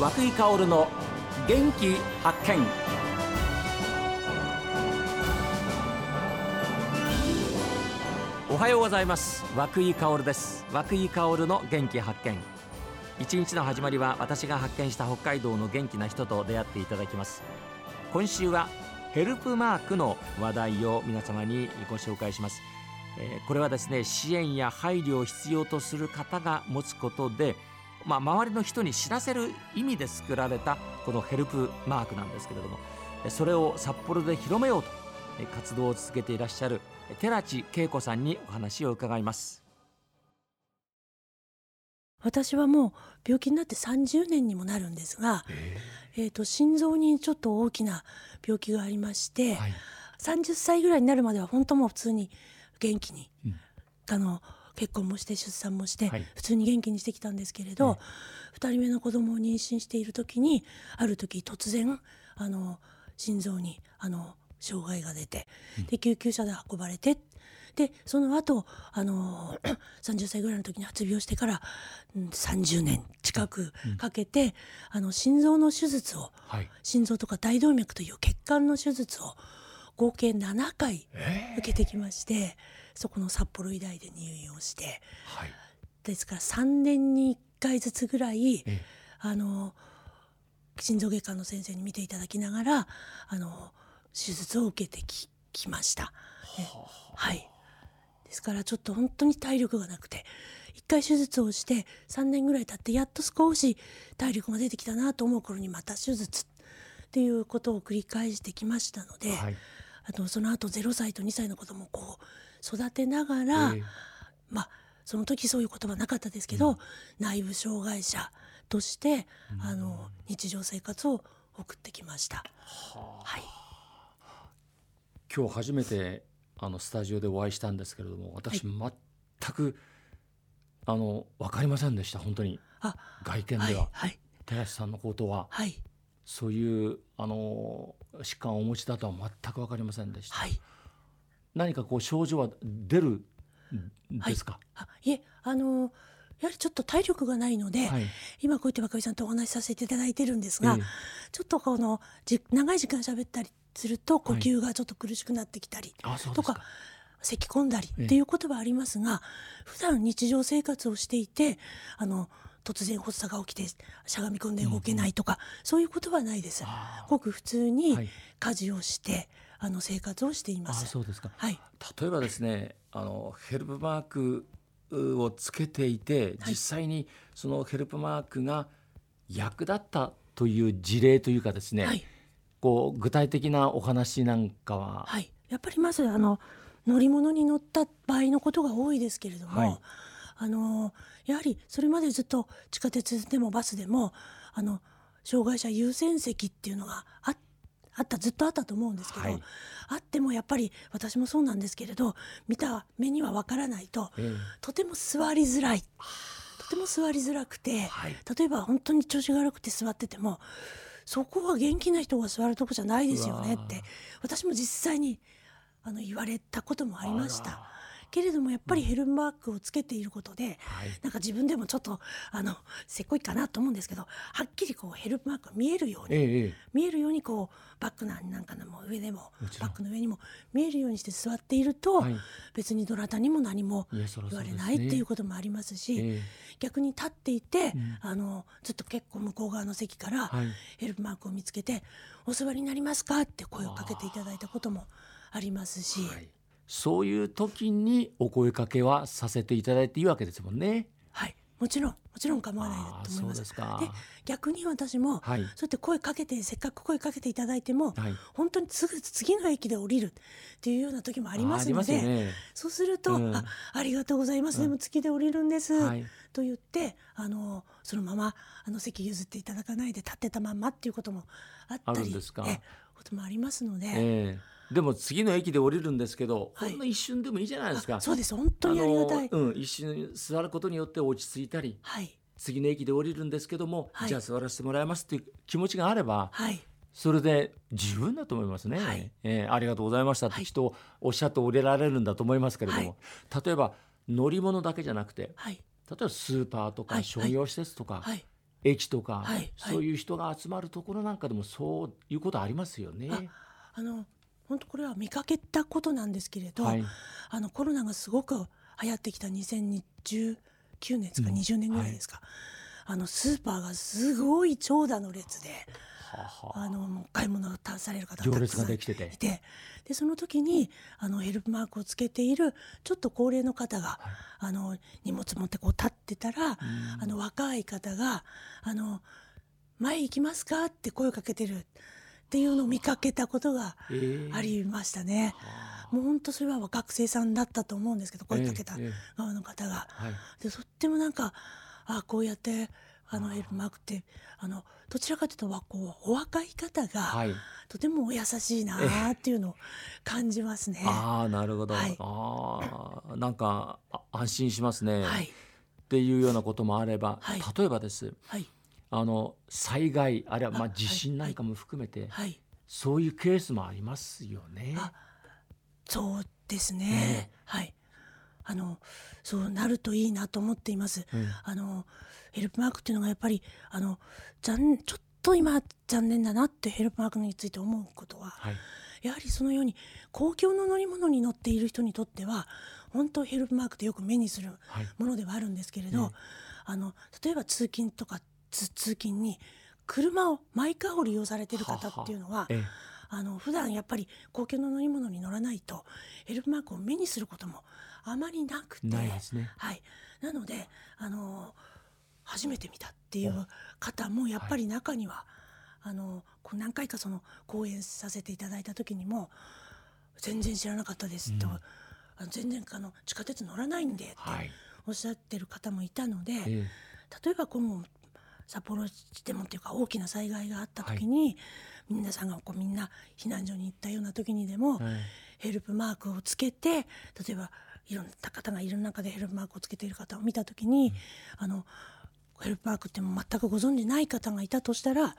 和久井薫の元気発見。おはようございます。和久井薫です。和久井薫の元気発見。一日の始まりは私が発見した北海道の元気な人と出会っていただきます。今週はヘルプマークの話題を皆様にご紹介します。えー、これはですね支援や配慮を必要とする方が持つことで、まあ、周りの人に知らせる意味で作られたこのヘルプマークなんですけれどもそれを札幌で広めようと活動を続けていらっしゃる寺地恵子さんにお話を伺います。私はもう病気になって30年にもなるんですが、えー、えーと心臓にちょっと大きな病気がありまして、はい、30歳ぐらいになるまでは本当も普通に元気に、うん、あの結婚もして出産もして、普通に元気にしてきたんですけれど、2人目の子供を妊娠している時にある時突然あの心臓にあの障害が出て、で救急車で運ばれてでその後あの 30歳ぐらいの時に発病してから、うん、30年近くかけて、うん、あの心臓の手術を、はい、心臓とか大動脈という血管の手術を合計7回受けてきまして、えー、そこの札幌医大で入院をして、はい、ですから3年に1回ずつぐらい、えー、あの心臓外科の先生に見ていただきながらあの手術を受けてききました。はい、ですからちょっと本当に体力がなくて1回手術をして3年ぐらい経ってやっと少し体力が出てきたなと思う頃にまた手術っていうことを繰り返してきましたので、はい、あとその後0歳と2歳の子供をこう育てながら、えー、まあその時そういう言葉なかったですけど、うん、内部障害者として、うん、あの日常生活を送ってきました。ははい、今日初めてあのスタジオでお会いしたんですけれども私、全くあの分かりませんでした本当に。外見では、はい、寺師さんのことは、はい、そういうあの疾患をお持ちだとは全く分かりませんでした、はい、何かこう症状は出るですか、はい、いえあのやはりちょっと体力がないので、はい、今こうやって若井さんとお話しさせていただいてるんですが、えー、ちょっとこのじ長い時間喋ったりすると呼吸がちょっと苦しくなってきたりとか、咳き込んだりっていうことはありますが、えー、普段日常生活をしていてあの突然発作が起きてしゃがみ込んで動けないとか、うん、そういうことはないです。ごく普通に家事をして、はい、あの生活をしています。そうですか。はい。例えばですね、あのヘルプマークをつけていて、実際にそのヘルプマークが役立ったという事例というかですね、はい、こう具体的なお話なんかは、はい、やっぱりまずあの乗り物に乗った場合のことが多いですけれども、はい、あのやはりそれまでずっと地下鉄でもバスでもあの障害者優先席っていうのがああったずっとあったと思うんですけど、はい、あってもやっぱり私もそうなんですけれど見た目にはわからないと、えー、とても座りづらい。とても座りづらくて、はい、例えば本当に調子が悪くて座っててもそこは元気な人が座るとこじゃないですよねって私も実際にあの言われたこともありました。けれどもやっぱりヘルマークをつけていることで、うん、なんか自分でもちょっとあのせっこいかなと思うんですけどはっきりこうヘルマークが見えるように、ええ、見えるようにこうバッグなんかのも上でもバッグの上にも見えるようにして座っていると、はい、別にどなたにも何も言われないっていうこともありますし、え、逆に立っていて、うん、あのずっと結構向こう側の席からヘルプマークを見つけて「お座りになりますか?」って声をかけていただいたこともありますし。はいそういう時にお声かけはさせていただいていいわけですもんね。はい。もちろんもちろん構わないと思います。で逆に私も、はい、そうやって声かけてせっかく声かけていただいても、はい、本当にすぐ次の駅で降りるっていうような時もありますので、ね、そうすると、うん、あありがとうございます、うん、でも次で降りるんです、はい、と言ってあのそのままあの席譲っていただかないで立ってたまんまっていうこともあったりえこともありますので。えーでも次の駅で降りるんですけど、はい、ほんの一瞬でもいいじゃないですか。そうです。本当にありがたい。うん、一瞬座ることによって落ち着いたり、はい、次の駅で降りるんですけども、はい、じゃあ座らせてもらいますっていう気持ちがあれば、はい、それで十分だと思いますね。はい、えー、ありがとうございました。って人をおっしゃって降りられるんだと思いますけれども、例えば乗り物だけじゃなくて、例えばスーパーとか商業施設とか、駅とか、はい、そういう人が集まるところなんかでもそういうことありますよね。あの本当これは見かけたことなんですけれど、はい、あのコロナがすごく流行ってきた2019年ですか、うん、20年ぐらいですか、はい、あのスーパーがすごい長蛇の列で。あの買い物をされる方がたくさんいて。でその時にあのヘルプマークをつけているちょっと高齢の方が、はい、あの荷物持ってこう立ってたら、あの若い方があの「前行きますか?」って声をかけてるっていうのを見かけたことがありましたね。えー、もう本当それは学生さんだったと思うんですけど声かけた側の方が。えーはい、でとってもなんかあこうやってあのエルマークってあのどちらかというとはこうお若い方が、はい、とても優しいなっていうのを感じますね。ああなるほど。はい、ああなんか安心しますね。はい、っていうようなこともあれば、はい、例えばです。はい、あの災害あるいはまあ地震なんかも含めて、はい、そういうケースもありますよね。そうですね。ねはい。あのそうなるといいなと思っています。うん、あのヘルプマークっていうのがやっぱりあのちょっと今残念だなってヘルプマークについて思うことは、はい、やはりそのように公共の乗り物に乗っている人にとっては本当ヘルプマークってよく目にするものではあるんですけれど、はい、あの例えば通勤とか通勤に車をマイカーを利用されている方っていうのは。ははあの普段やっぱり公共の乗り物に乗らないとヘルプマークを目にすることもあまりなくて、ね、はい、なのであの初めて見たっていう方もやっぱり中には、あの何回かその講演させていただいた時にも全然知らなかったですと、うん、あの全然あの地下鉄乗らないんでっておっしゃってる方もいたので、はい、例えば今後札幌市でもっていうか大きな災害があった時に、はい、皆さんがこうみんな避難所に行ったような時にでも、はい、ヘルプマークをつけて例えばいろんな方がいる中でヘルプマークをつけている方を見た時に、うん、あのヘルプマークって全くご存じない方がいたとしたら、はい、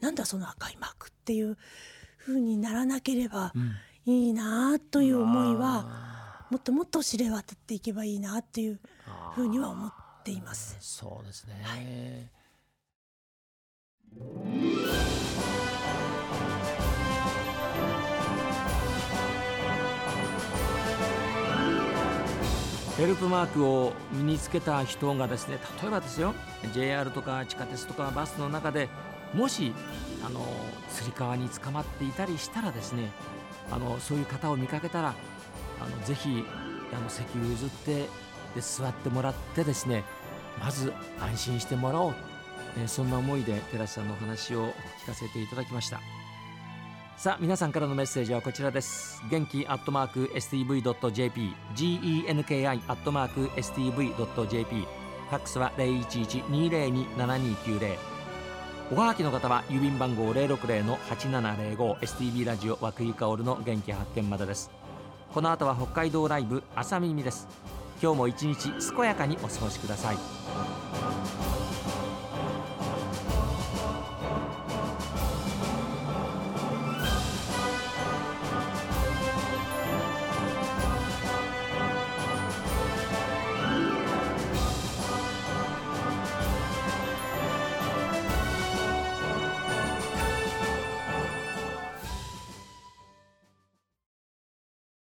なんだその赤いマークっていうふうにならなければいいなという思いは、もっともっと知れ渡っていけばいいなっていうふうには思っています。そうですね、はいヘルプマークを身につけた人がですね例えばですよ JR とか地下鉄とかバスの中でもしあのつり革に捕まっていたりしたらですねあのそういう方を見かけたらあのぜひあの席を譲ってで座ってもらってですねまず安心してもらおう、えそんな思いで寺師さんのお話を聞かせていただきました。さあ皆さんからのメッセージはこちらです。元気アットマーク STV.jp genki アットマーク STV.jp ファックスは0112027290おはがきの方は郵便番号060-8705 STV ラジオ和久井薫の元気発見までです。この後は北海道ライブ朝耳です。今日も一日健やかにお過ごしください。